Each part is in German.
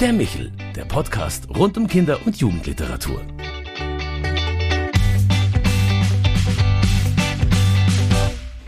Der Michel, der Podcast rund um Kinder- und Jugendliteratur.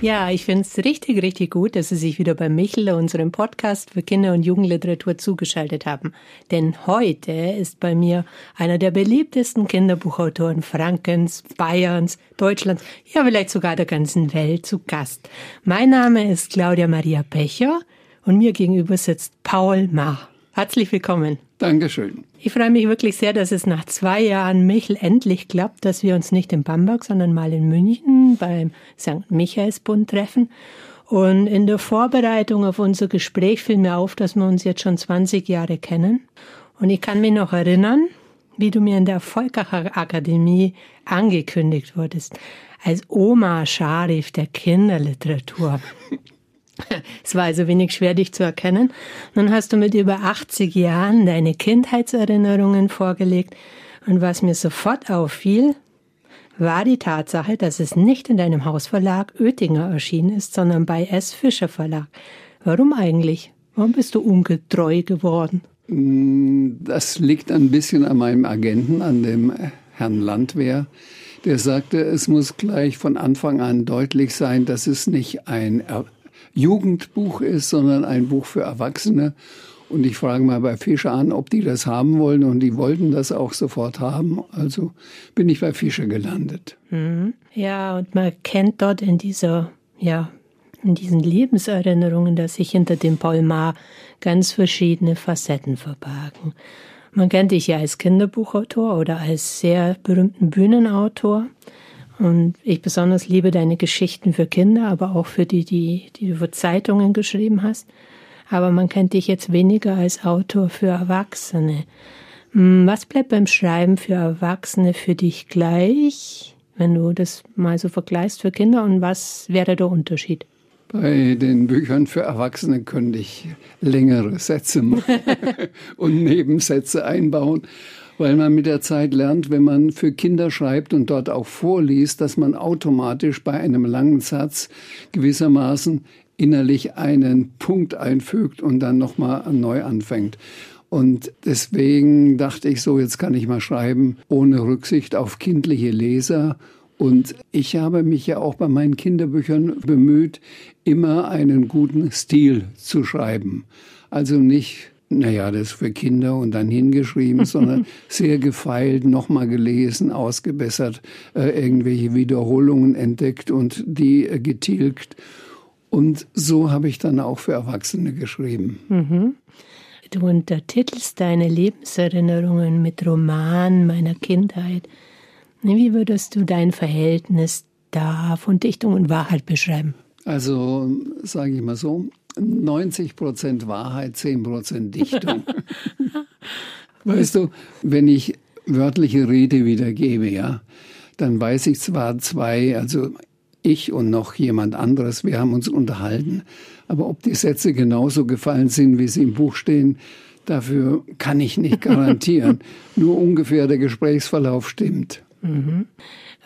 Ja, ich finde es richtig, richtig gut, dass Sie sich wieder bei Michel, unserem Podcast für Kinder- und Jugendliteratur, zugeschaltet haben. Denn heute ist bei mir einer der beliebtesten Kinderbuchautoren Frankens, Bayerns, Deutschlands, ja vielleicht sogar der ganzen Welt zu Gast. Mein Name ist Claudia Maria Pecher und mir gegenüber sitzt Paul Mach. Herzlich willkommen. Dankeschön. Ich freue mich wirklich sehr, dass es nach zwei Jahren Michel endlich klappt, dass wir uns nicht in Bamberg, sondern mal in München beim St. Michaelsbund treffen. Und in der Vorbereitung auf unser Gespräch fiel mir auf, dass wir uns jetzt schon 20 Jahre kennen. Und ich kann mich noch erinnern, wie du mir in der Volkacher Akademie angekündigt wurdest, als Oma Scharif der Kinderliteratur. Es war also wenig schwer, dich zu erkennen. Nun hast du mit über 80 Jahren deine Kindheitserinnerungen vorgelegt. Und was mir sofort auffiel, war die Tatsache, dass es nicht in deinem Hausverlag Oettinger erschienen ist, sondern bei S. Fischer Verlag. Warum eigentlich? Warum bist du ungetreu geworden? Das liegt ein bisschen an meinem Agenten, an dem Herrn Landwehr. Der sagte, es muss gleich von Anfang an deutlich sein, dass es nicht ein Jugendbuch ist, sondern ein Buch für Erwachsene. Und ich frage mal bei Fischer an, ob die das haben wollen. Und die wollten das auch sofort haben. Also bin ich bei Fischer gelandet. Mhm. Ja, und man kennt dort in dieser, ja, in diesen Lebenserinnerungen, dass sich hinter dem Paul Maar ganz verschiedene Facetten verbargen. Man kennt dich ja als Kinderbuchautor oder als sehr berühmten Bühnenautor. Und ich besonders liebe deine Geschichten für Kinder, aber auch für die, die, die du für Zeitungen geschrieben hast. Aber man kennt dich jetzt weniger als Autor für Erwachsene. Hm, was bleibt beim Schreiben für Erwachsene für dich gleich, wenn du das mal so vergleichst für Kinder? Und was wäre der Unterschied? Bei den Büchern für Erwachsene könnte ich längere Sätze machen und Nebensätze einbauen weil man mit der Zeit lernt, wenn man für Kinder schreibt und dort auch vorliest, dass man automatisch bei einem langen Satz gewissermaßen innerlich einen Punkt einfügt und dann nochmal neu anfängt. Und deswegen dachte ich so, jetzt kann ich mal schreiben, ohne Rücksicht auf kindliche Leser. Und ich habe mich ja auch bei meinen Kinderbüchern bemüht, immer einen guten Stil zu schreiben. Also nicht naja, das ist für Kinder und dann hingeschrieben, sondern sehr gefeilt, nochmal gelesen, ausgebessert, äh, irgendwelche Wiederholungen entdeckt und die äh, getilgt. Und so habe ich dann auch für Erwachsene geschrieben. Mhm. Du untertitelst deine Lebenserinnerungen mit Roman meiner Kindheit. Wie würdest du dein Verhältnis da von Dichtung und Wahrheit beschreiben? Also, sage ich mal so, 90 Prozent Wahrheit, 10 Prozent Dichtung. weißt du, wenn ich wörtliche Rede wiedergebe, ja, dann weiß ich zwar zwei, also ich und noch jemand anderes, wir haben uns unterhalten, aber ob die Sätze genauso gefallen sind, wie sie im Buch stehen, dafür kann ich nicht garantieren. Nur ungefähr der Gesprächsverlauf stimmt. Mhm.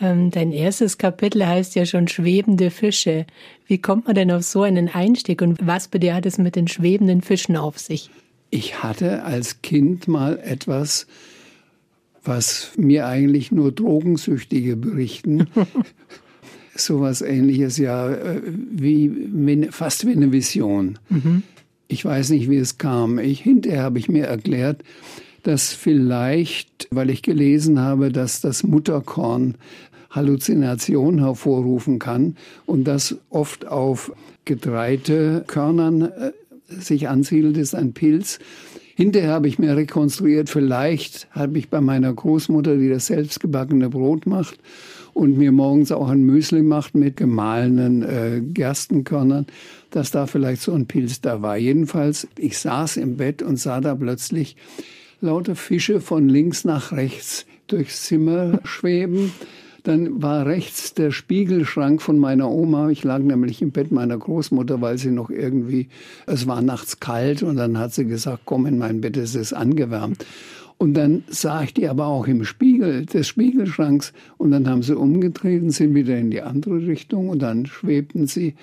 Ähm, dein erstes Kapitel heißt ja schon schwebende Fische. Wie kommt man denn auf so einen Einstieg und was bei dir hat es mit den schwebenden Fischen auf sich? Ich hatte als Kind mal etwas, was mir eigentlich nur Drogensüchtige berichten. Sowas ähnliches, ja, äh, wie, fast wie eine Vision. Mhm. Ich weiß nicht, wie es kam. Ich, hinterher habe ich mir erklärt, dass vielleicht, weil ich gelesen habe, dass das Mutterkorn Halluzination hervorrufen kann und das oft auf Getreidekörnern äh, sich ansiedelt, ist ein Pilz. Hinterher habe ich mir rekonstruiert, vielleicht habe ich bei meiner Großmutter, die das selbstgebackene Brot macht und mir morgens auch ein Müsli macht mit gemahlenen äh, Gerstenkörnern, dass da vielleicht so ein Pilz da war. Jedenfalls, ich saß im Bett und sah da plötzlich lauter Fische von links nach rechts durchs Zimmer schweben. Dann war rechts der Spiegelschrank von meiner Oma. Ich lag nämlich im Bett meiner Großmutter, weil sie noch irgendwie, es war nachts kalt und dann hat sie gesagt, komm in mein Bett, es ist angewärmt. Und dann sah ich die aber auch im Spiegel des Spiegelschranks und dann haben sie umgedreht und sind wieder in die andere Richtung und dann schwebten sie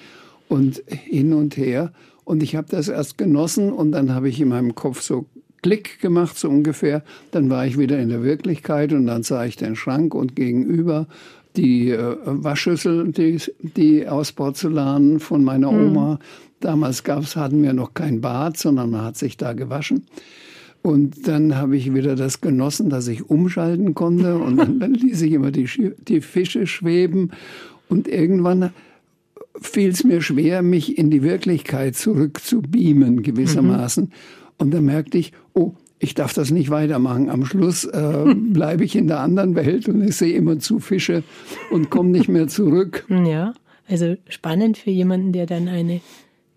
und hin und her. Und ich habe das erst genossen und dann habe ich in meinem Kopf so Klick gemacht, so ungefähr. Dann war ich wieder in der Wirklichkeit und dann sah ich den Schrank und gegenüber die äh, Waschschüssel, die, die aus Porzellan von meiner mhm. Oma. Damals gab's, hatten wir noch kein Bad, sondern man hat sich da gewaschen. Und dann habe ich wieder das genossen, dass ich umschalten konnte. Und dann, dann ließ ich immer die, die Fische schweben. Und irgendwann fiel es mir schwer, mich in die Wirklichkeit zurückzubeamen, gewissermaßen. Mhm. Und dann merkte ich, oh, ich darf das nicht weitermachen. Am Schluss äh, bleibe ich in der anderen Welt und ich sehe immer zu Fische und komme nicht mehr zurück. Ja, also spannend für jemanden, der dann eine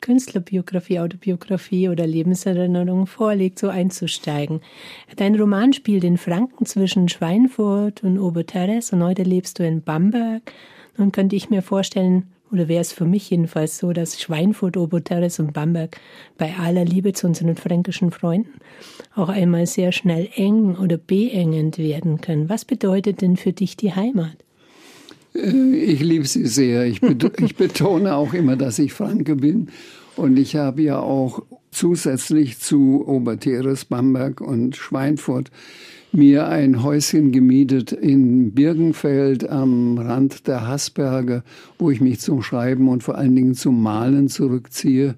Künstlerbiografie, Autobiografie oder Lebenserinnerung vorlegt, so einzusteigen. Dein Roman spielt in Franken zwischen Schweinfurt und Oberterres und heute lebst du in Bamberg. Nun könnte ich mir vorstellen, oder wäre es für mich jedenfalls so, dass Schweinfurt, Oberterres und Bamberg bei aller Liebe zu unseren fränkischen Freunden auch einmal sehr schnell eng oder beengend werden können. Was bedeutet denn für dich die Heimat? Äh, ich liebe sie sehr. Ich, ich betone auch immer, dass ich Franke bin. Und ich habe ja auch zusätzlich zu Oberteres, Bamberg und Schweinfurt mir ein Häuschen gemietet in Birgenfeld am Rand der Haßberge, wo ich mich zum Schreiben und vor allen Dingen zum Malen zurückziehe.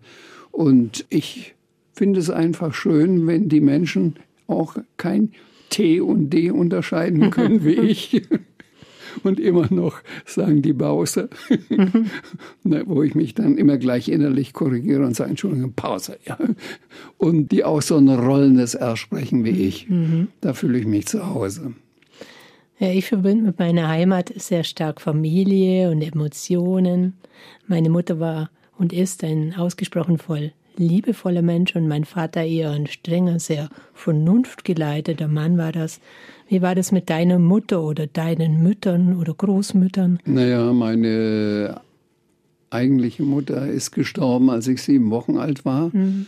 Und ich finde es einfach schön, wenn die Menschen auch kein T und D unterscheiden können wie ich und immer noch sagen die Pause, mhm. wo ich mich dann immer gleich innerlich korrigiere und sage, Entschuldigung, Pause. Ja. Und die auch so ein rollendes R sprechen wie ich. Mhm. Da fühle ich mich zu Hause. Ja, ich verbinde mit meiner Heimat sehr stark Familie und Emotionen. Meine Mutter war und ist ein ausgesprochen voll liebevoller Mensch und mein Vater eher ein strenger, sehr vernunftgeleiteter Mann war das. Wie war das mit deiner Mutter oder deinen Müttern oder Großmüttern? Naja, meine eigentliche Mutter ist gestorben, als ich sieben Wochen alt war. Mhm.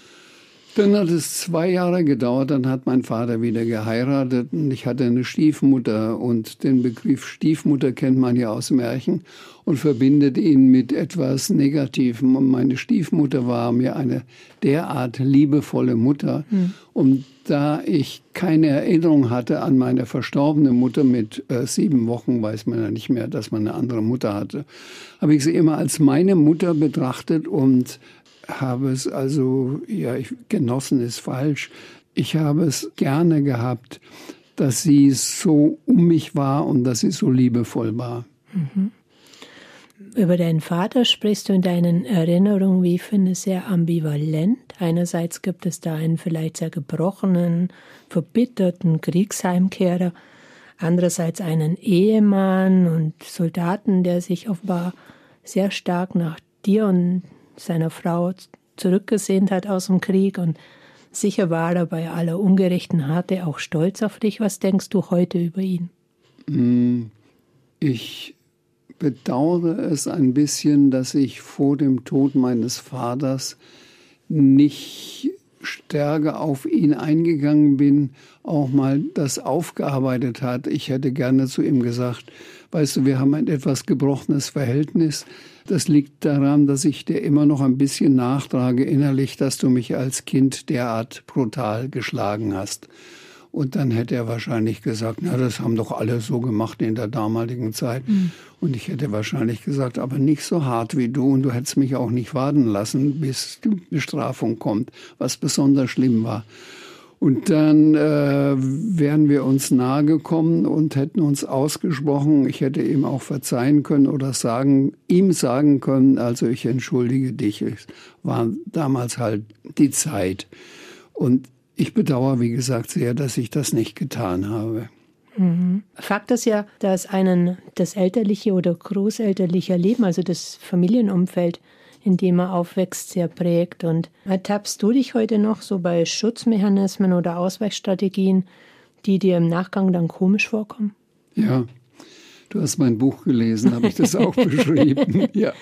Dann hat es zwei Jahre gedauert, dann hat mein Vater wieder geheiratet und ich hatte eine Stiefmutter und den Begriff Stiefmutter kennt man ja aus Märchen und verbindet ihn mit etwas Negativem. Und meine Stiefmutter war mir eine derart liebevolle Mutter. Mhm. Und da ich keine Erinnerung hatte an meine verstorbene Mutter mit äh, sieben Wochen, weiß man ja nicht mehr, dass man eine andere Mutter hatte, habe ich sie immer als meine Mutter betrachtet und habe es also, ja, ich, genossen ist falsch. Ich habe es gerne gehabt, dass sie so um mich war und dass sie so liebevoll war. Mhm. Über deinen Vater sprichst du in deinen Erinnerungen, wie ich finde, sehr ambivalent. Einerseits gibt es da einen vielleicht sehr gebrochenen, verbitterten Kriegsheimkehrer, andererseits einen Ehemann und Soldaten, der sich offenbar sehr stark nach dir und seiner Frau zurückgesehnt hat aus dem Krieg und sicher war er bei aller ungerechten Harte auch stolz auf dich. Was denkst du heute über ihn? Mm, ich bedauere es ein bisschen, dass ich vor dem Tod meines Vaters nicht stärker auf ihn eingegangen bin, auch mal das aufgearbeitet hat. Ich hätte gerne zu ihm gesagt, weißt du, wir haben ein etwas gebrochenes Verhältnis. Das liegt daran, dass ich dir immer noch ein bisschen nachtrage innerlich, dass du mich als Kind derart brutal geschlagen hast. Und dann hätte er wahrscheinlich gesagt, na, das haben doch alle so gemacht in der damaligen Zeit. Mhm. Und ich hätte wahrscheinlich gesagt, aber nicht so hart wie du und du hättest mich auch nicht warten lassen, bis die Bestrafung kommt, was besonders schlimm war. Und dann äh, wären wir uns nahe gekommen und hätten uns ausgesprochen. Ich hätte ihm auch verzeihen können oder sagen, ihm sagen können, also ich entschuldige dich. Es war damals halt die Zeit. Und ich bedauere, wie gesagt, sehr, dass ich das nicht getan habe. Mhm. Fakt ist ja, dass einen das elterliche oder großelterliche Leben, also das Familienumfeld, in dem man aufwächst, sehr prägt. Und ertappst du dich heute noch so bei Schutzmechanismen oder Ausweichstrategien, die dir im Nachgang dann komisch vorkommen? Ja, du hast mein Buch gelesen, habe ich das auch beschrieben. Ja.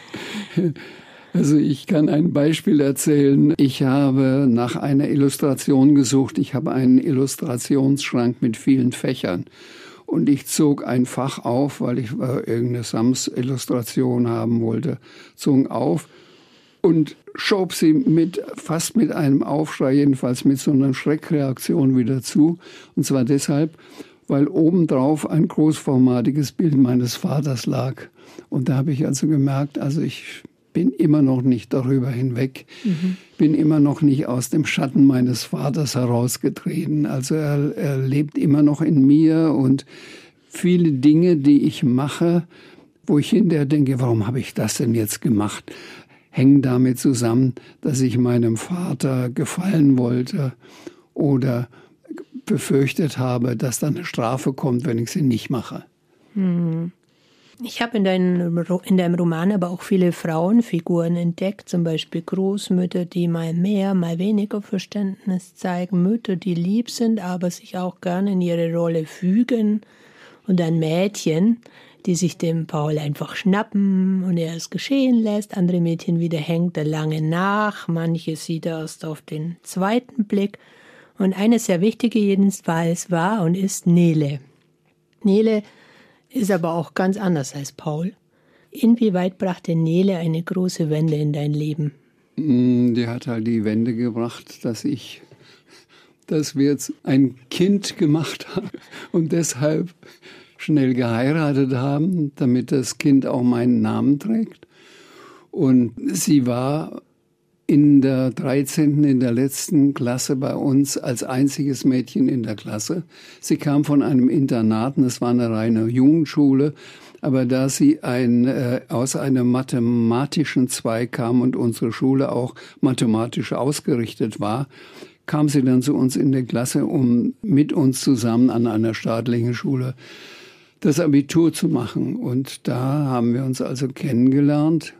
Also ich kann ein Beispiel erzählen. Ich habe nach einer Illustration gesucht. Ich habe einen Illustrationsschrank mit vielen Fächern. Und ich zog ein Fach auf, weil ich äh, irgendeine Sams-Illustration haben wollte, zog auf und schob sie mit, fast mit einem Aufschrei, jedenfalls mit so einer Schreckreaktion wieder zu. Und zwar deshalb, weil obendrauf ein großformatiges Bild meines Vaters lag. Und da habe ich also gemerkt, also ich bin immer noch nicht darüber hinweg, mhm. bin immer noch nicht aus dem Schatten meines Vaters herausgetreten. Also er, er lebt immer noch in mir und viele Dinge, die ich mache, wo ich hinterher denke, warum habe ich das denn jetzt gemacht, hängen damit zusammen, dass ich meinem Vater gefallen wollte oder befürchtet habe, dass da eine Strafe kommt, wenn ich sie nicht mache. Mhm. Ich habe in, in deinem Roman aber auch viele Frauenfiguren entdeckt, zum Beispiel Großmütter, die mal mehr, mal weniger Verständnis zeigen, Mütter, die lieb sind, aber sich auch gerne in ihre Rolle fügen, und dann Mädchen, die sich dem Paul einfach schnappen und er es geschehen lässt. Andere Mädchen wieder hängt er lange nach, manche sieht er erst auf den zweiten Blick. Und eine sehr wichtige jedenfalls war und ist Nele. Nele ist aber auch ganz anders als Paul. Inwieweit brachte Nele eine große Wende in dein Leben? Mm, die hat halt die Wende gebracht, dass ich, dass wir jetzt ein Kind gemacht haben und deshalb schnell geheiratet haben, damit das Kind auch meinen Namen trägt. Und sie war in der 13., in der letzten Klasse bei uns als einziges Mädchen in der Klasse. Sie kam von einem Internat, es war eine reine Jugendschule, aber da sie ein, äh, aus einem mathematischen Zweig kam und unsere Schule auch mathematisch ausgerichtet war, kam sie dann zu uns in der Klasse, um mit uns zusammen an einer staatlichen Schule das Abitur zu machen. Und da haben wir uns also kennengelernt.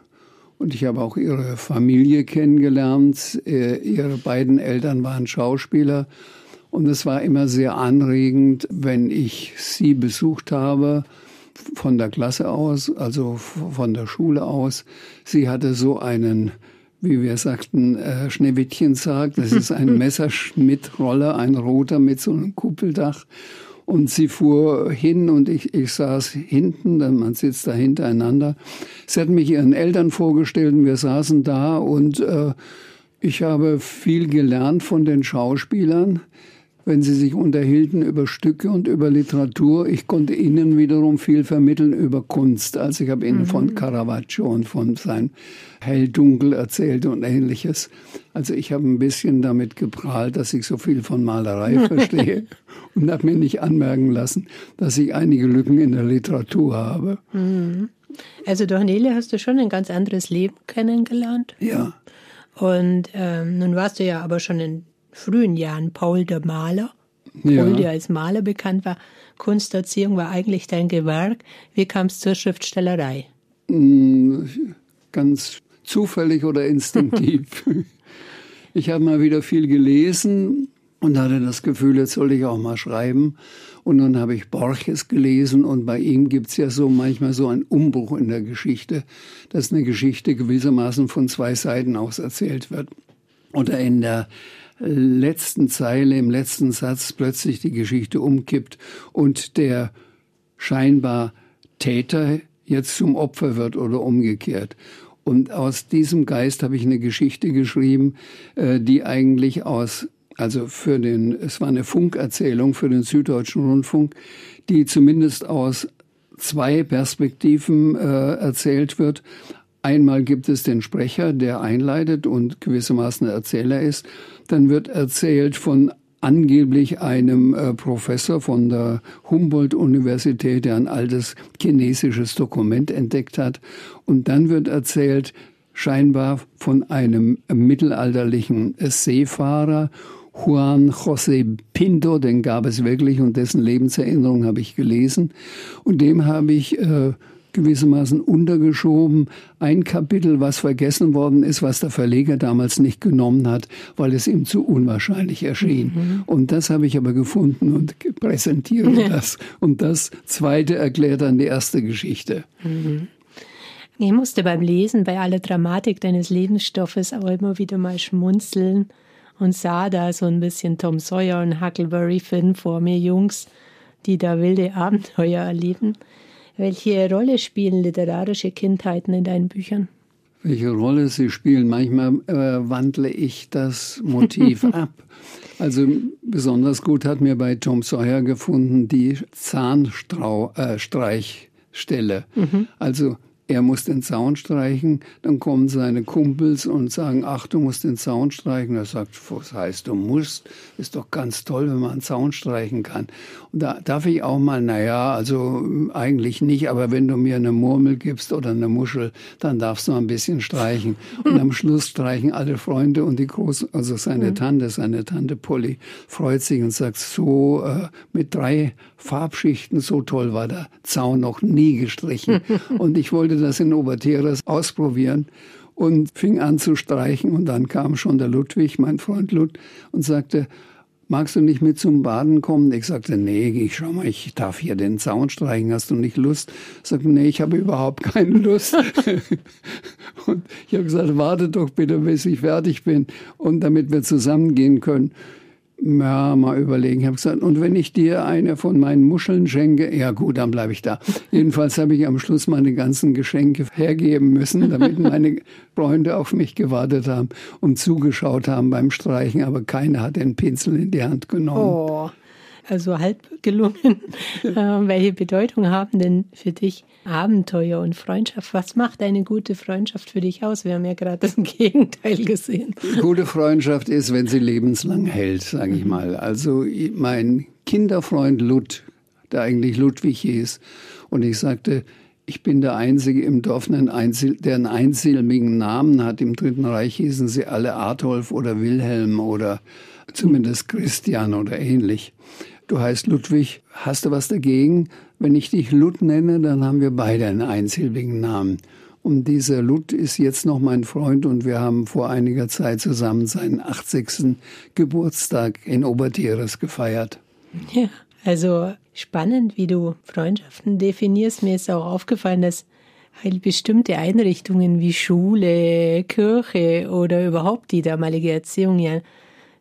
Und ich habe auch ihre Familie kennengelernt. Äh, ihre beiden Eltern waren Schauspieler. Und es war immer sehr anregend, wenn ich sie besucht habe, von der Klasse aus, also von der Schule aus. Sie hatte so einen, wie wir sagten, äh, Schneewittchensarg. Das ist ein Messerschmitt-Roller, ein roter mit so einem Kuppeldach. Und sie fuhr hin und ich, ich saß hinten, denn man sitzt da hintereinander. Sie hat mich ihren Eltern vorgestellt und wir saßen da und äh, ich habe viel gelernt von den Schauspielern wenn sie sich unterhielten über Stücke und über Literatur. Ich konnte ihnen wiederum viel vermitteln über Kunst. Also ich habe ihnen mhm. von Caravaggio und von sein Hell-Dunkel erzählt und ähnliches. Also ich habe ein bisschen damit geprahlt, dass ich so viel von Malerei verstehe und habe mir nicht anmerken lassen, dass ich einige Lücken in der Literatur habe. Mhm. Also durch Nele hast du schon ein ganz anderes Leben kennengelernt. Ja. Und ähm, nun warst du ja aber schon in frühen Jahren Paul der Maler. Ja. Paul, der als Maler bekannt war. Kunsterziehung war eigentlich dein Gewerk. Wie kam es zur Schriftstellerei? Mm, ganz zufällig oder instinktiv. ich habe mal wieder viel gelesen und hatte das Gefühl, jetzt soll ich auch mal schreiben. Und dann habe ich Borges gelesen und bei ihm gibt es ja so manchmal so einen Umbruch in der Geschichte, dass eine Geschichte gewissermaßen von zwei Seiten aus erzählt wird. Oder in der letzten Zeile, im letzten Satz plötzlich die Geschichte umkippt und der scheinbar Täter jetzt zum Opfer wird oder umgekehrt. Und aus diesem Geist habe ich eine Geschichte geschrieben, äh, die eigentlich aus, also für den, es war eine Funkerzählung für den Süddeutschen Rundfunk, die zumindest aus zwei Perspektiven äh, erzählt wird. Einmal gibt es den Sprecher, der einleitet und gewissermaßen Erzähler ist. Dann wird erzählt von angeblich einem äh, Professor von der Humboldt-Universität, der ein altes chinesisches Dokument entdeckt hat. Und dann wird erzählt, scheinbar von einem mittelalterlichen Seefahrer, Juan José Pinto, den gab es wirklich und dessen Lebenserinnerung habe ich gelesen. Und dem habe ich äh, gewissermaßen untergeschoben. Ein Kapitel, was vergessen worden ist, was der Verleger damals nicht genommen hat, weil es ihm zu unwahrscheinlich erschien. Mhm. Und das habe ich aber gefunden und präsentiere ja. das. Und das zweite erklärt dann die erste Geschichte. Mhm. Ich musste beim Lesen, bei aller Dramatik deines Lebensstoffes auch immer wieder mal schmunzeln und sah da so ein bisschen Tom Sawyer und Huckleberry Finn vor mir, Jungs, die da wilde Abenteuer erleben. Welche Rolle spielen literarische Kindheiten in deinen Büchern? welche Rolle sie spielen. Manchmal äh, wandle ich das Motiv ab. Also besonders gut hat mir bei Tom Sawyer gefunden die Zahnstreichstelle. Äh, mhm. Also er muss den Zaun streichen, dann kommen seine Kumpels und sagen, ach, du musst den Zaun streichen. Er sagt, was heißt, du musst? Ist doch ganz toll, wenn man einen Zaun streichen kann. Und da darf ich auch mal, naja, also eigentlich nicht, aber wenn du mir eine Murmel gibst oder eine Muschel, dann darfst du ein bisschen streichen. Und am Schluss streichen alle Freunde und die Groß, also seine mhm. Tante, seine Tante Polly, freut sich und sagt, so äh, mit drei Farbschichten, so toll war der Zaun noch nie gestrichen. und ich wollte das in Oberteres ausprobieren und fing an zu streichen. Und dann kam schon der Ludwig, mein Freund Lud, und sagte, magst du nicht mit zum Baden kommen? Ich sagte, nee, ich schau mal, ich darf hier den Zaun streichen, hast du nicht Lust? Ich sagte, nee, ich habe überhaupt keine Lust. und ich habe gesagt, warte doch bitte, bis ich fertig bin und damit wir zusammengehen können. Ja, mal überlegen. Ich habe gesagt, und wenn ich dir eine von meinen Muscheln schenke, ja gut, dann bleibe ich da. Jedenfalls habe ich am Schluss meine ganzen Geschenke hergeben müssen, damit meine Freunde auf mich gewartet haben und zugeschaut haben beim Streichen, aber keiner hat den Pinsel in die Hand genommen. Oh also halb gelungen. äh, welche Bedeutung haben denn für dich Abenteuer und Freundschaft? Was macht eine gute Freundschaft für dich aus? Wir haben ja gerade das Gegenteil gesehen. Gute Freundschaft ist, wenn sie lebenslang hält, sage ich mal. Also mein Kinderfreund Lud, der eigentlich Ludwig hieß, und ich sagte, ich bin der Einzige im Dorf, der einen einsilbigen Namen hat. Im Dritten Reich hießen sie alle Adolf oder Wilhelm oder zumindest Christian oder ähnlich du heißt Ludwig, hast du was dagegen? Wenn ich dich Lud nenne, dann haben wir beide einen einsilbigen Namen. Und dieser Lud ist jetzt noch mein Freund und wir haben vor einiger Zeit zusammen seinen 80. Geburtstag in Obertieres gefeiert. Ja, also spannend, wie du Freundschaften definierst. Mir ist auch aufgefallen, dass halt bestimmte Einrichtungen wie Schule, Kirche oder überhaupt die damalige Erziehung ja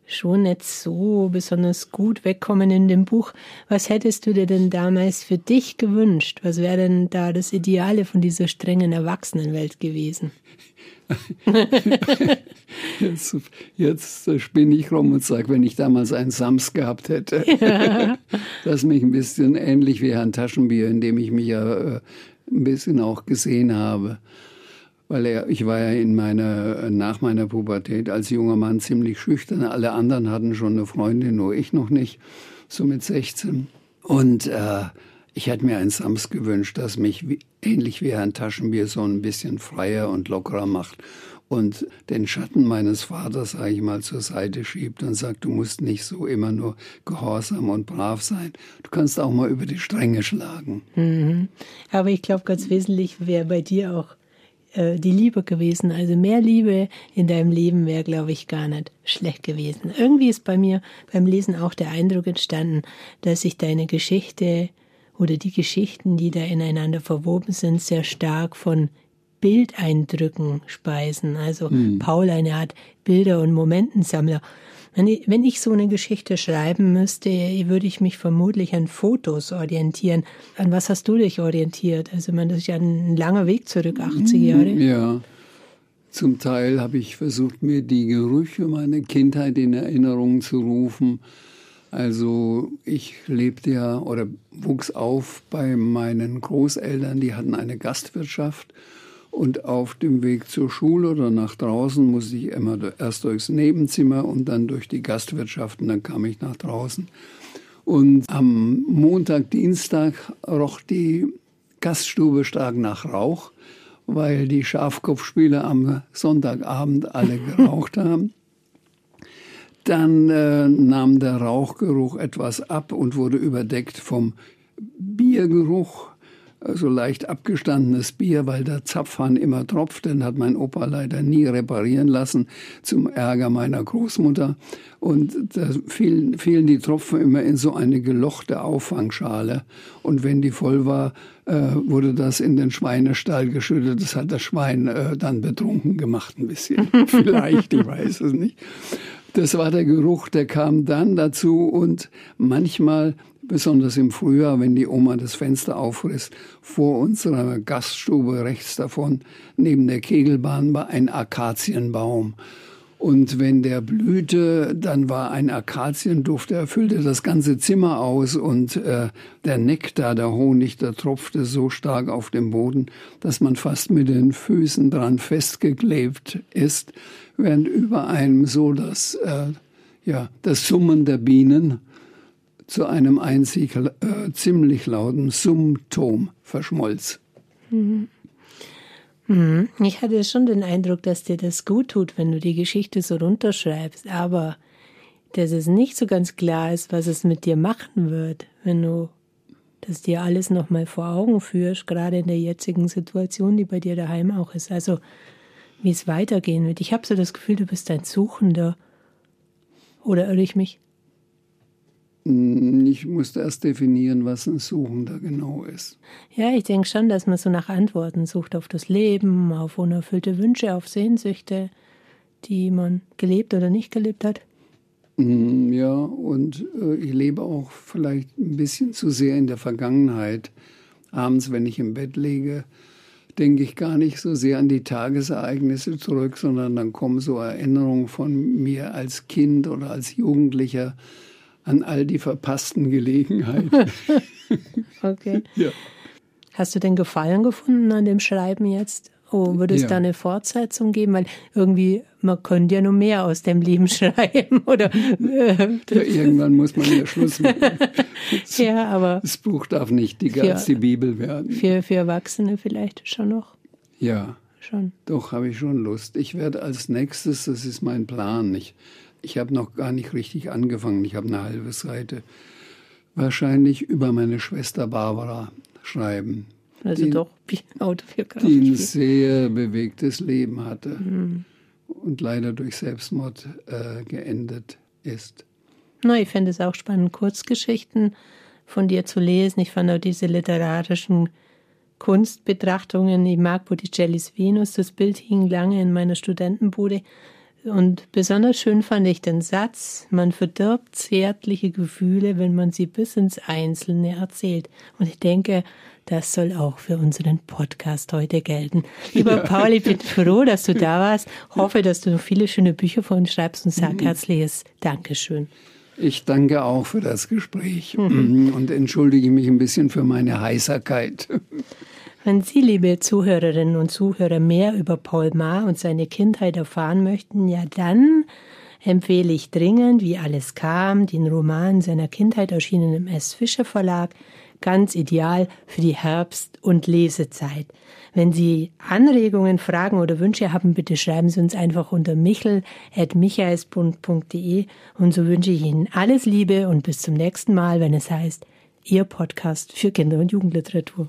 schon nicht so besonders gut wegkommen in dem Buch. Was hättest du dir denn damals für dich gewünscht? Was wäre denn da das Ideale von dieser strengen Erwachsenenwelt gewesen? jetzt, jetzt spinne ich rum und sage, wenn ich damals einen Sams gehabt hätte, ja. das mich ein bisschen ähnlich wie Herrn Taschenbier, in dem ich mich ja äh, ein bisschen auch gesehen habe weil er, ich war ja in meiner, nach meiner Pubertät als junger Mann ziemlich schüchtern. Alle anderen hatten schon eine Freundin, nur ich noch nicht, so mit 16. Und äh, ich hätte mir ein Sams gewünscht, das mich wie, ähnlich wie Herrn Taschenbier so ein bisschen freier und lockerer macht und den Schatten meines Vaters, sage ich mal, zur Seite schiebt und sagt, du musst nicht so immer nur gehorsam und brav sein. Du kannst auch mal über die Stränge schlagen. Mhm. Aber ich glaube, ganz wesentlich wäre bei dir auch äh, die Liebe gewesen. Also mehr Liebe in deinem Leben wäre, glaube ich, gar nicht schlecht gewesen. Irgendwie ist bei mir beim Lesen auch der Eindruck entstanden, dass sich deine Geschichte oder die Geschichten, die da ineinander verwoben sind, sehr stark von Bildeindrücken speisen. Also mhm. Paul eine Art Bilder- und Momentensammler. Wenn ich, wenn ich so eine Geschichte schreiben müsste, würde ich mich vermutlich an Fotos orientieren. An was hast du dich orientiert? Also, man, das ist ja ein langer Weg zurück, 80 Jahre. Ja. Zum Teil habe ich versucht, mir die Gerüche meiner Kindheit in Erinnerung zu rufen. Also ich lebte ja oder wuchs auf bei meinen Großeltern, die hatten eine Gastwirtschaft und auf dem Weg zur Schule oder nach draußen musste ich immer erst durchs Nebenzimmer und dann durch die Gastwirtschaft und dann kam ich nach draußen. Und am Montag, Dienstag roch die Gaststube stark nach Rauch, weil die Schafkopfspieler am Sonntagabend alle geraucht haben. Dann äh, nahm der Rauchgeruch etwas ab und wurde überdeckt vom Biergeruch so leicht abgestandenes Bier, weil der Zapfhahn immer tropft. Den hat mein Opa leider nie reparieren lassen, zum Ärger meiner Großmutter. Und da fielen, fielen die Tropfen immer in so eine gelochte Auffangschale. Und wenn die voll war, äh, wurde das in den Schweinestall geschüttet. Das hat das Schwein äh, dann betrunken gemacht, ein bisschen. Vielleicht, ich weiß es nicht. Das war der Geruch, der kam dann dazu und manchmal besonders im Frühjahr, wenn die Oma das Fenster aufriss, vor unserer Gaststube rechts davon, neben der Kegelbahn, war ein Akazienbaum. Und wenn der blühte, dann war ein Akazienduft, der erfüllte das ganze Zimmer aus und äh, der Nektar, der Honig, der tropfte so stark auf dem Boden, dass man fast mit den Füßen dran festgeklebt ist, während über einem so das, äh, ja, das Summen der Bienen zu einem einzig äh, ziemlich lauten Summtom verschmolz. Mhm. Mhm. Ich hatte schon den Eindruck, dass dir das gut tut, wenn du die Geschichte so runterschreibst, aber dass es nicht so ganz klar ist, was es mit dir machen wird, wenn du das dir alles nochmal vor Augen führst, gerade in der jetzigen Situation, die bei dir daheim auch ist. Also wie es weitergehen wird. Ich habe so das Gefühl, du bist ein Suchender. Oder irre ich mich? Ich musste erst definieren, was ein Suchender genau ist. Ja, ich denke schon, dass man so nach Antworten sucht auf das Leben, auf unerfüllte Wünsche, auf Sehnsüchte, die man gelebt oder nicht gelebt hat. Hm, ja, und äh, ich lebe auch vielleicht ein bisschen zu sehr in der Vergangenheit. Abends, wenn ich im Bett liege, denke ich gar nicht so sehr an die Tagesereignisse zurück, sondern dann kommen so Erinnerungen von mir als Kind oder als Jugendlicher an all die verpassten Gelegenheiten. okay. Ja. Hast du denn Gefallen gefunden an dem Schreiben jetzt? Oh, würde es ja. da eine Fortsetzung geben? Weil irgendwie, man könnte ja noch mehr aus dem Leben schreiben, oder? Ja, irgendwann muss man ja Schluss machen. ja, aber. Das Buch darf nicht dicker für, als die Bibel werden. Für, für Erwachsene vielleicht schon noch? Ja. Schon. Doch, habe ich schon Lust. Ich werde als nächstes, das ist mein Plan, ich ich habe noch gar nicht richtig angefangen. Ich habe eine halbe Seite. Wahrscheinlich über meine Schwester Barbara schreiben. Also die, doch Autobiografie. Die ein sehr bewegtes Leben hatte mhm. und leider durch Selbstmord äh, geendet ist. Na, ich fände es auch spannend, Kurzgeschichten von dir zu lesen. Ich fand auch diese literarischen Kunstbetrachtungen. Ich mag Botticellis Venus. Das Bild hing lange in meiner Studentenbude. Und besonders schön fand ich den Satz, man verdirbt zärtliche Gefühle, wenn man sie bis ins Einzelne erzählt. Und ich denke, das soll auch für unseren Podcast heute gelten. Lieber ja. Paul, ich bin froh, dass du da warst. Hoffe, dass du noch viele schöne Bücher von uns schreibst und sag mhm. herzliches Dankeschön. Ich danke auch für das Gespräch mhm. und entschuldige mich ein bisschen für meine Heiserkeit. Wenn Sie, liebe Zuhörerinnen und Zuhörer, mehr über Paul Maar und seine Kindheit erfahren möchten, ja dann empfehle ich dringend, wie alles kam, den Roman seiner Kindheit erschienen im S. Fischer Verlag, ganz ideal für die Herbst- und Lesezeit. Wenn Sie Anregungen, Fragen oder Wünsche haben, bitte schreiben Sie uns einfach unter michel.michaelsbund.de und so wünsche ich Ihnen alles Liebe und bis zum nächsten Mal, wenn es heißt, Ihr Podcast für Kinder- und Jugendliteratur.